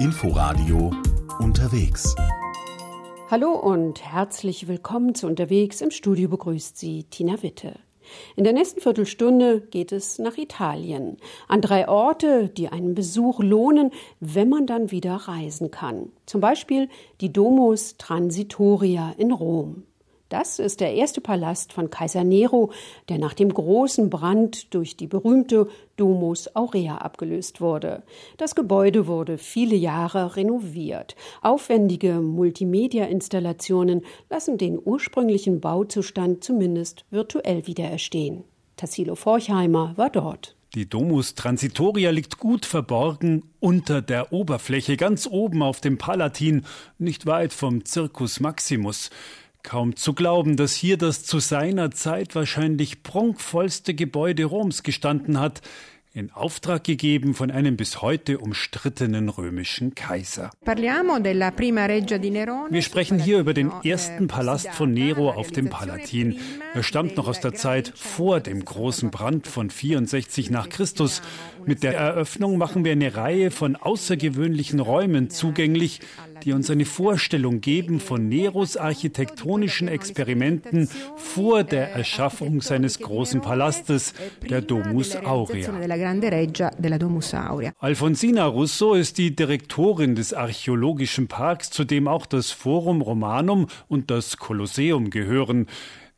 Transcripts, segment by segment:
Inforadio unterwegs. Hallo und herzlich willkommen zu Unterwegs. Im Studio begrüßt Sie Tina Witte. In der nächsten Viertelstunde geht es nach Italien, an drei Orte, die einen Besuch lohnen, wenn man dann wieder reisen kann. Zum Beispiel die Domus Transitoria in Rom. Das ist der erste Palast von Kaiser Nero, der nach dem großen Brand durch die berühmte Domus Aurea abgelöst wurde. Das Gebäude wurde viele Jahre renoviert. Aufwendige Multimedia-Installationen lassen den ursprünglichen Bauzustand zumindest virtuell wiedererstehen. Tassilo Forchheimer war dort. Die Domus Transitoria liegt gut verborgen unter der Oberfläche, ganz oben auf dem Palatin, nicht weit vom Circus Maximus. Kaum zu glauben, dass hier das zu seiner Zeit wahrscheinlich prunkvollste Gebäude Roms gestanden hat, in Auftrag gegeben von einem bis heute umstrittenen römischen Kaiser. Wir sprechen hier über den ersten Palast von Nero auf dem Palatin. Er stammt noch aus der Zeit vor dem großen Brand von 64 nach Christus. Mit der Eröffnung machen wir eine Reihe von außergewöhnlichen Räumen zugänglich, die uns eine Vorstellung geben von Neros architektonischen Experimenten vor der Erschaffung seines großen Palastes, der Domus Aurea. Alfonsina Russo ist die Direktorin des Archäologischen Parks, zu dem auch das Forum Romanum und das Kolosseum gehören.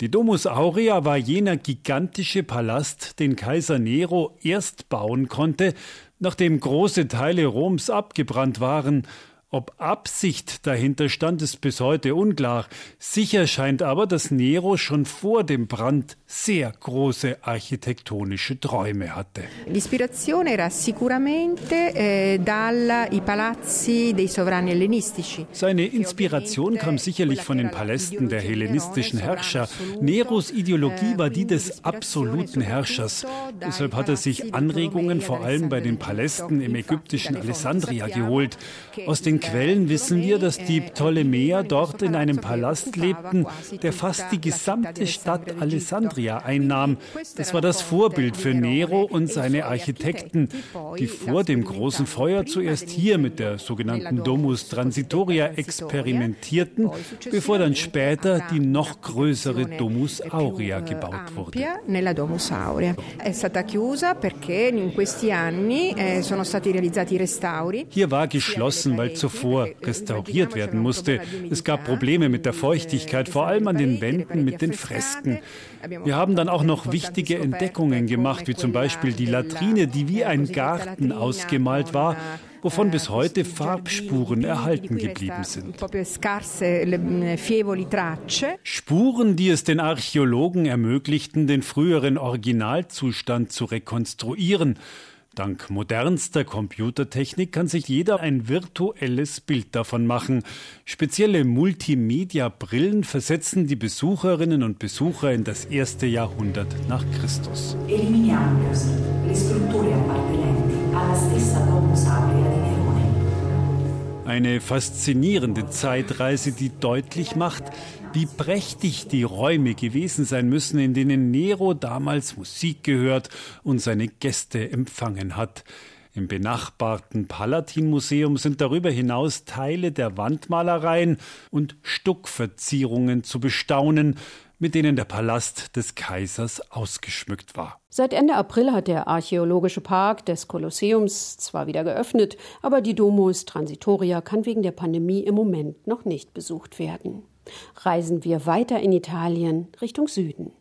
Die Domus Aurea war jener gigantische Palast, den Kaiser Nero erst bauen konnte, nachdem große Teile Roms abgebrannt waren ob Absicht dahinter stand, ist bis heute unklar. Sicher scheint aber, dass Nero schon vor dem Brand sehr große architektonische Träume hatte. L'ispirazione era sicuramente eh, dai palazzi dei sovrani ellenistici. Seine Inspiration kam sicherlich von den Palästen der hellenistischen Herrscher. Neros Ideologie war die des absoluten Herrschers. Deshalb hat er sich Anregungen vor allem bei den Palästen im ägyptischen Alessandria geholt. Aus den Quellen wissen wir, dass die Ptolemäer dort in einem Palast lebten, der fast die gesamte Stadt Alessandria einnahm. Das war das Vorbild für Nero und seine Architekten, die vor dem großen Feuer zuerst hier mit der sogenannten Domus Transitoria experimentierten, bevor dann später die noch größere Domus Aurea gebaut wurde. Hier war geschlossen, weil zuvor zuvor restauriert werden musste. Es gab Probleme mit der Feuchtigkeit, vor allem an den Wänden mit den Fresken. Wir haben dann auch noch wichtige Entdeckungen gemacht, wie zum Beispiel die Latrine, die wie ein Garten ausgemalt war wovon bis heute Farbspuren erhalten geblieben sind. Spuren, die es den Archäologen ermöglichten, den früheren Originalzustand zu rekonstruieren. Dank modernster Computertechnik kann sich jeder ein virtuelles Bild davon machen. Spezielle Multimedia-Brillen versetzen die Besucherinnen und Besucher in das erste Jahrhundert nach Christus. Eliminiamo le strutture appartenenti alla stessa Domus. Eine faszinierende Zeitreise, die deutlich macht, wie prächtig die Räume gewesen sein müssen, in denen Nero damals Musik gehört und seine Gäste empfangen hat. Im benachbarten Palatin-Museum sind darüber hinaus Teile der Wandmalereien und Stuckverzierungen zu bestaunen, mit denen der Palast des Kaisers ausgeschmückt war. Seit Ende April hat der Archäologische Park des Kolosseums zwar wieder geöffnet, aber die Domus Transitoria kann wegen der Pandemie im Moment noch nicht besucht werden reisen wir weiter in Italien Richtung Süden.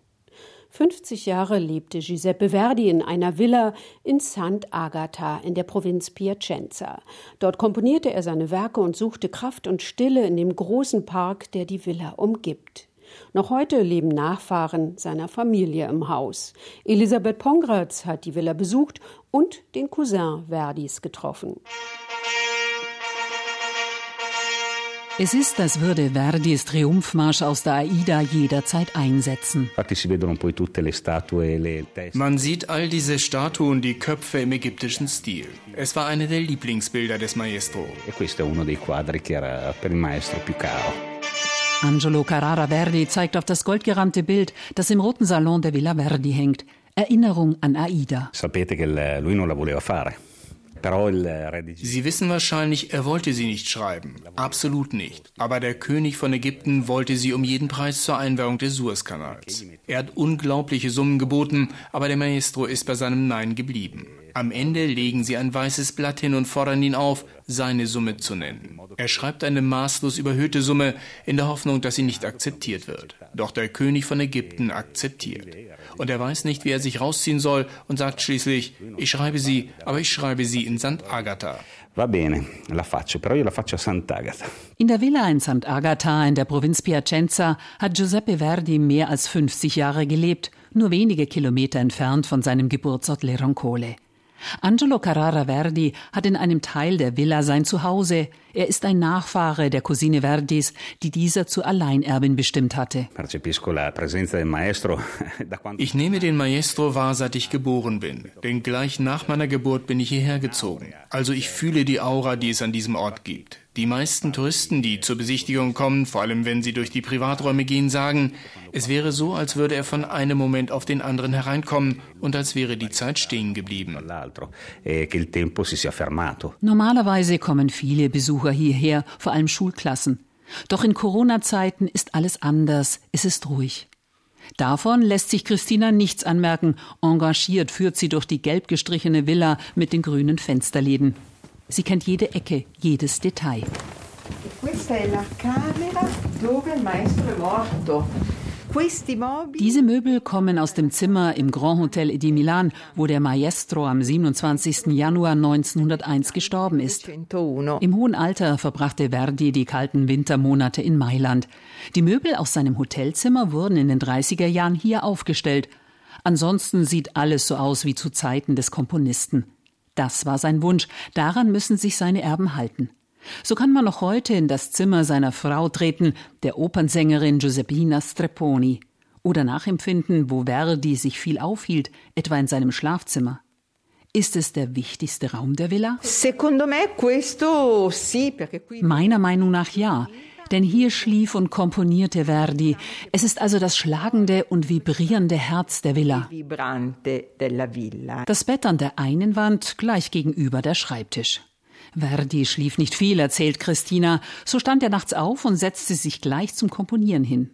50 Jahre lebte Giuseppe Verdi in einer Villa in Sant'Agata in der Provinz Piacenza. Dort komponierte er seine Werke und suchte Kraft und Stille in dem großen Park, der die Villa umgibt. Noch heute leben Nachfahren seiner Familie im Haus. Elisabeth Pongratz hat die Villa besucht und den Cousin Verdis getroffen. Es ist, als würde Verdis Triumphmarsch aus der Aida jederzeit einsetzen. Man sieht all diese Statuen, die Köpfe im ägyptischen Stil. Es war eine der Lieblingsbilder des Maestro. Angelo Carrara Verdi zeigt auf das goldgerahmte Bild, das im roten Salon der Villa Verdi hängt. Erinnerung an Aida. Sapete che lui non la voleva fare. Sie wissen wahrscheinlich, er wollte sie nicht schreiben. Absolut nicht. Aber der König von Ägypten wollte sie um jeden Preis zur Einweihung des Suezkanals. Er hat unglaubliche Summen geboten, aber der Maestro ist bei seinem Nein geblieben. Am Ende legen sie ein weißes Blatt hin und fordern ihn auf, seine Summe zu nennen. Er schreibt eine maßlos überhöhte Summe in der Hoffnung, dass sie nicht akzeptiert wird. Doch der König von Ägypten akzeptiert. Und er weiß nicht, wie er sich rausziehen soll und sagt schließlich, ich schreibe sie, aber ich schreibe sie in St. Agatha. Va bene, la faccio, però io la faccio a Sant'Agata. In der Villa in Sant'Agata in der Provinz Piacenza hat Giuseppe Verdi mehr als 50 Jahre gelebt, nur wenige Kilometer entfernt von seinem Geburtsort Leroncole. Angelo Carrara Verdi hat in einem Teil der Villa sein Zuhause. Er ist ein Nachfahre der Cousine Verdis, die dieser zur Alleinerbin bestimmt hatte. Ich nehme den Maestro wahr, seit ich geboren bin. Denn gleich nach meiner Geburt bin ich hierher gezogen. Also ich fühle die Aura, die es an diesem Ort gibt. Die meisten Touristen, die zur Besichtigung kommen, vor allem wenn sie durch die Privaträume gehen, sagen, es wäre so, als würde er von einem Moment auf den anderen hereinkommen und als wäre die Zeit stehen geblieben. E Normalerweise kommen viele Besucher hierher, vor allem Schulklassen. Doch in Corona-Zeiten ist alles anders, es ist ruhig. Davon lässt sich Christina nichts anmerken. Engagiert führt sie durch die gelb gestrichene Villa mit den grünen Fensterläden. Sie kennt jede Ecke, jedes Detail. Diese Möbel kommen aus dem Zimmer im Grand Hotel di Milan, wo der Maestro am 27. Januar 1901 gestorben ist. Im hohen Alter verbrachte Verdi die kalten Wintermonate in Mailand. Die Möbel aus seinem Hotelzimmer wurden in den 30er Jahren hier aufgestellt. Ansonsten sieht alles so aus wie zu Zeiten des Komponisten. Das war sein Wunsch, daran müssen sich seine Erben halten. So kann man noch heute in das Zimmer seiner Frau treten, der Opernsängerin Giuseppina Strepponi, oder nachempfinden, wo Verdi sich viel aufhielt, etwa in seinem Schlafzimmer. Ist es der wichtigste Raum der Villa? Meiner Meinung nach ja, denn hier schlief und komponierte Verdi. Es ist also das schlagende und vibrierende Herz der Villa. Das Bett an der einen Wand gleich gegenüber der Schreibtisch. Verdi schlief nicht viel, erzählt Christina. So stand er nachts auf und setzte sich gleich zum Komponieren hin.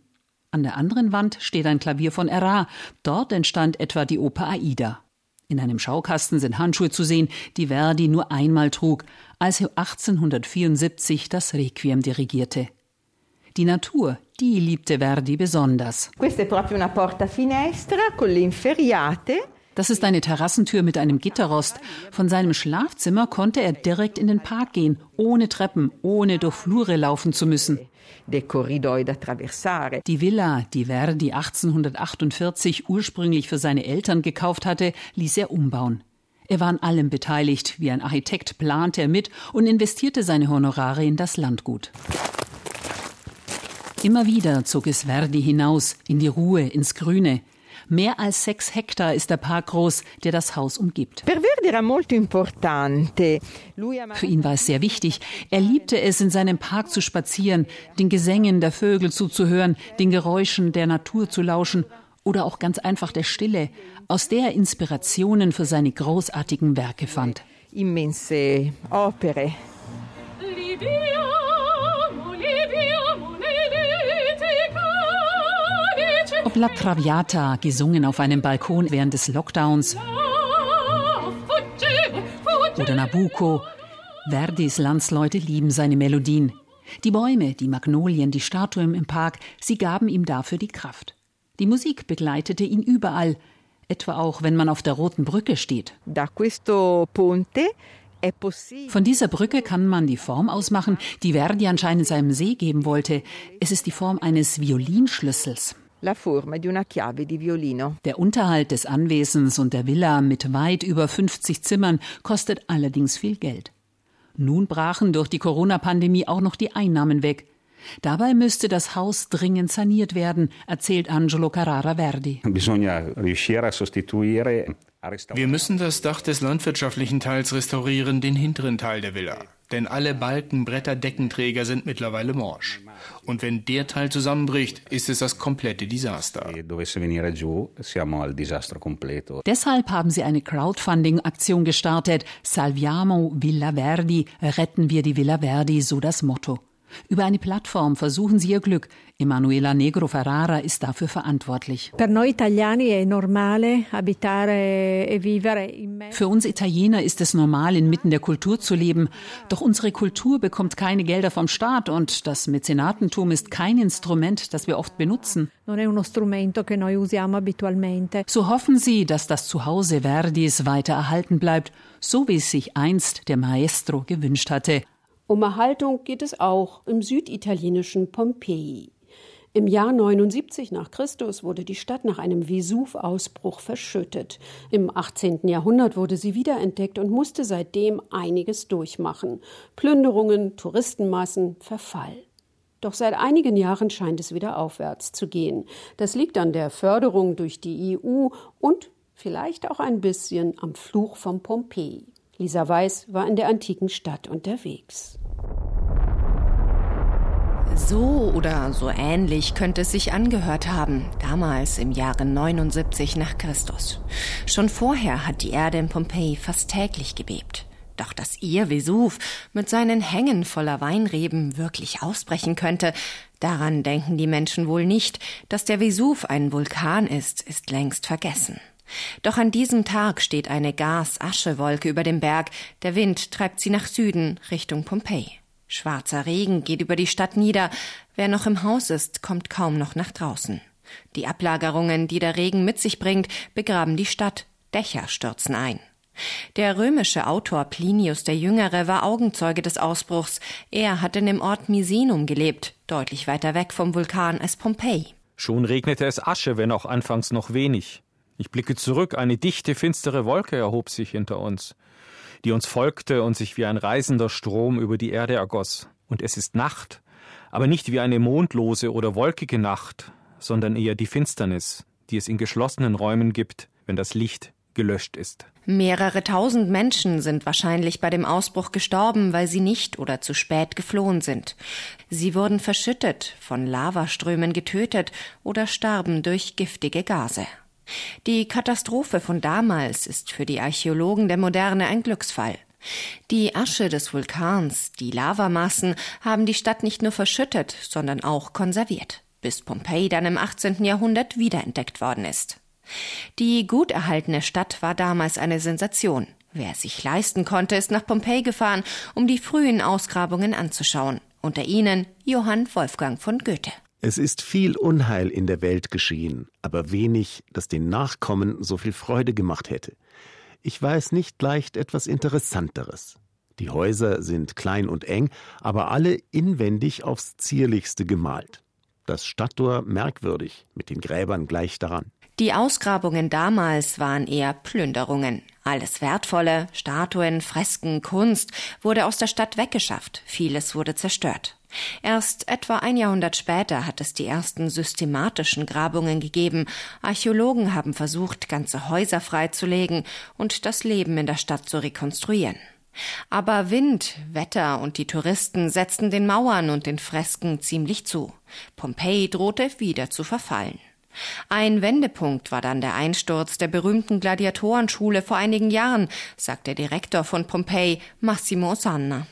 An der anderen Wand steht ein Klavier von Erard. Dort entstand etwa die Oper Aida. In einem Schaukasten sind Handschuhe zu sehen, die Verdi nur einmal trug, als er 1874 das Requiem dirigierte. Die Natur, die liebte Verdi besonders. Das ist eine Terrassentür mit einem Gitterrost. Von seinem Schlafzimmer konnte er direkt in den Park gehen, ohne Treppen, ohne durch Flure laufen zu müssen. Die Villa, die Verdi 1848 ursprünglich für seine Eltern gekauft hatte, ließ er umbauen. Er war an allem beteiligt, wie ein Architekt plante er mit und investierte seine Honorare in das Landgut. Immer wieder zog es Verdi hinaus, in die Ruhe, ins Grüne. Mehr als sechs Hektar ist der Park groß, der das Haus umgibt. Für ihn war es sehr wichtig. Er liebte es, in seinem Park zu spazieren, den Gesängen der Vögel zuzuhören, den Geräuschen der Natur zu lauschen oder auch ganz einfach der Stille, aus der er Inspirationen für seine großartigen Werke fand. Immense opere. Ob La Traviata, gesungen auf einem Balkon während des Lockdowns, oder Nabucco, Verdis Landsleute lieben seine Melodien. Die Bäume, die Magnolien, die Statuen im Park, sie gaben ihm dafür die Kraft. Die Musik begleitete ihn überall, etwa auch, wenn man auf der roten Brücke steht. Von dieser Brücke kann man die Form ausmachen, die Verdi anscheinend seinem See geben wollte. Es ist die Form eines Violinschlüssels la forma di una chiave di violino. Der Unterhalt des Anwesens und der Villa mit weit über 50 Zimmern kostet allerdings viel Geld. Nun brachen durch die Corona-Pandemie auch noch die Einnahmen weg. Dabei müsste das Haus dringend saniert werden, erzählt Angelo Carrara Verdi. Wir müssen das Dach des landwirtschaftlichen Teils restaurieren, den hinteren Teil der Villa. denn alle Balken, Bretter, Deckenträger sind mittlerweile morsch. Und wenn der Teil zusammenbricht, ist es das komplette Desaster. Deshalb haben sie eine Crowdfunding-Aktion gestartet. Salviamo Villa Verdi, retten wir die Villa Verdi, so das Motto. Über eine Plattform versuchen sie ihr Glück. Emanuela Negro Ferrara ist dafür verantwortlich. E Für uns Italiener ist es normal, inmitten der Kultur zu leben. Doch unsere Kultur bekommt keine Gelder vom Staat und das Mäzenatentum ist kein Instrument, das wir oft benutzen. So hoffen sie, dass das Zuhause Verdis weiter erhalten bleibt, so wie es sich einst der Maestro gewünscht hatte. Um Erhaltung geht es auch im süditalienischen Pompeji. Im Jahr 79 nach Christus wurde die Stadt nach einem Vesuv-Ausbruch verschüttet. Im 18. Jahrhundert wurde sie wiederentdeckt und musste seitdem einiges durchmachen. Plünderungen, Touristenmassen, Verfall. Doch seit einigen Jahren scheint es wieder aufwärts zu gehen. Das liegt an der Förderung durch die EU und vielleicht auch ein bisschen am Fluch von Pompeji. Lisa Weiß war in der antiken Stadt unterwegs. So oder so ähnlich könnte es sich angehört haben, damals im Jahre 79 nach Christus. Schon vorher hat die Erde in Pompeji fast täglich gebebt. Doch dass ihr Vesuv mit seinen Hängen voller Weinreben wirklich ausbrechen könnte, daran denken die Menschen wohl nicht. Dass der Vesuv ein Vulkan ist, ist längst vergessen. Doch an diesem Tag steht eine Gas-Aschewolke über dem Berg, der Wind treibt sie nach Süden, Richtung Pompeji. Schwarzer Regen geht über die Stadt nieder, wer noch im Haus ist, kommt kaum noch nach draußen. Die Ablagerungen, die der Regen mit sich bringt, begraben die Stadt, Dächer stürzen ein. Der römische Autor Plinius der Jüngere war Augenzeuge des Ausbruchs. Er hat in dem Ort Misenum gelebt, deutlich weiter weg vom Vulkan als Pompeji. Schon regnete es Asche, wenn auch anfangs noch wenig. Ich blicke zurück, eine dichte, finstere Wolke erhob sich hinter uns, die uns folgte und sich wie ein reißender Strom über die Erde ergoss. Und es ist Nacht, aber nicht wie eine mondlose oder wolkige Nacht, sondern eher die Finsternis, die es in geschlossenen Räumen gibt, wenn das Licht gelöscht ist. Mehrere tausend Menschen sind wahrscheinlich bei dem Ausbruch gestorben, weil sie nicht oder zu spät geflohen sind. Sie wurden verschüttet, von Lavaströmen getötet oder starben durch giftige Gase. Die Katastrophe von damals ist für die Archäologen der Moderne ein Glücksfall. Die Asche des Vulkans, die Lavamassen haben die Stadt nicht nur verschüttet, sondern auch konserviert, bis Pompeji dann im 18. Jahrhundert wiederentdeckt worden ist. Die gut erhaltene Stadt war damals eine Sensation. Wer es sich leisten konnte, ist nach Pompeji gefahren, um die frühen Ausgrabungen anzuschauen. Unter ihnen Johann Wolfgang von Goethe. Es ist viel Unheil in der Welt geschehen, aber wenig, das den Nachkommen so viel Freude gemacht hätte. Ich weiß nicht leicht etwas Interessanteres. Die Häuser sind klein und eng, aber alle inwendig aufs zierlichste gemalt. Das Stadttor merkwürdig, mit den Gräbern gleich daran. Die Ausgrabungen damals waren eher Plünderungen. Alles Wertvolle, Statuen, Fresken, Kunst wurde aus der Stadt weggeschafft, vieles wurde zerstört. Erst etwa ein Jahrhundert später hat es die ersten systematischen Grabungen gegeben. Archäologen haben versucht, ganze Häuser freizulegen und das Leben in der Stadt zu rekonstruieren. Aber Wind, Wetter und die Touristen setzten den Mauern und den Fresken ziemlich zu. Pompeji drohte wieder zu verfallen. Ein Wendepunkt war dann der Einsturz der berühmten Gladiatorenschule vor einigen Jahren, sagt der Direktor von Pompeji, Massimo Sanna.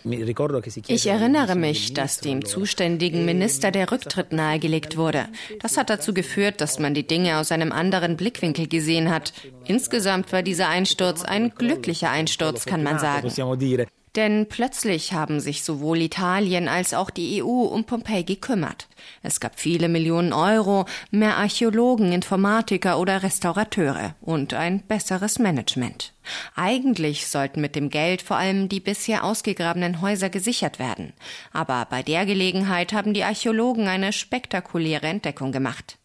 Ich erinnere mich, dass dem zuständigen Minister der Rücktritt nahegelegt wurde. Das hat dazu geführt, dass man die Dinge aus einem anderen Blickwinkel gesehen hat. Insgesamt war dieser Einsturz ein glücklicher Einsturz, kann man sagen. Denn plötzlich haben sich sowohl Italien als auch die EU um Pompeji gekümmert. Es gab viele Millionen Euro, mehr Archäologen, Informatiker oder Restaurateure und ein besseres Management. Eigentlich sollten mit dem Geld vor allem die bisher ausgegrabenen Häuser gesichert werden. Aber bei der Gelegenheit haben die Archäologen eine spektakuläre Entdeckung gemacht.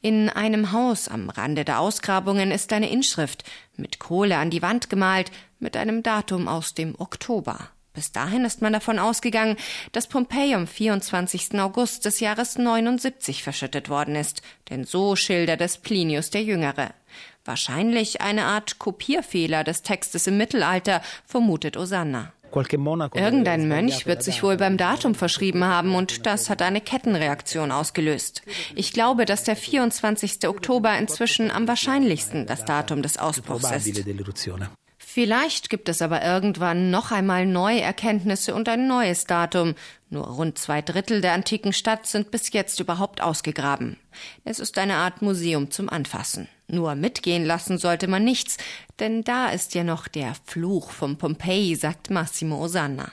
In einem Haus am Rande der Ausgrabungen ist eine Inschrift mit Kohle an die Wand gemalt mit einem Datum aus dem Oktober. Bis dahin ist man davon ausgegangen, dass Pompeji am 24. August des Jahres 79 verschüttet worden ist, denn so schildert es Plinius der Jüngere. Wahrscheinlich eine Art Kopierfehler des Textes im Mittelalter, vermutet Osanna. Irgendein Mönch wird sich wohl beim Datum verschrieben haben und das hat eine Kettenreaktion ausgelöst. Ich glaube, dass der 24. Oktober inzwischen am wahrscheinlichsten das Datum des Ausbruchs ist. Vielleicht gibt es aber irgendwann noch einmal neue Erkenntnisse und ein neues Datum. Nur rund zwei Drittel der antiken Stadt sind bis jetzt überhaupt ausgegraben. Es ist eine Art Museum zum Anfassen. Nur mitgehen lassen sollte man nichts, denn da ist ja noch der Fluch von Pompeji, sagt Massimo Osanna.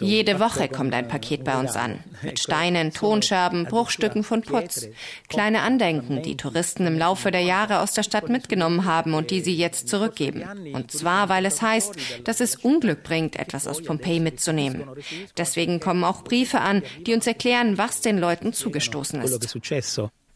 Jede Woche kommt ein Paket bei uns an. Mit Steinen, Tonscherben, Bruchstücken von Putz. Kleine Andenken, die Touristen im Laufe der Jahre aus der Stadt mitgenommen haben und die sie jetzt zurückgeben. Und zwar, weil es heißt, dass es Unglück bringt, etwas aus Pompeji mitzunehmen. Deswegen kommen auch Briefe an, die uns erklären, was den Leuten zugestoßen ist.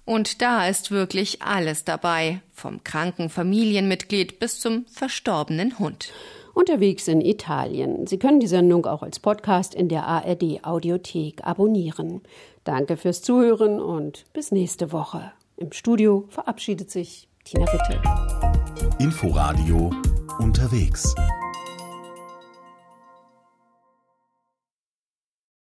Und da ist wirklich alles dabei, vom kranken Familienmitglied bis zum verstorbenen Hund. Unterwegs in Italien. Sie können die Sendung auch als Podcast in der ARD Audiothek abonnieren. Danke fürs Zuhören und bis nächste Woche. Im Studio verabschiedet sich Tina Witte. Inforadio unterwegs.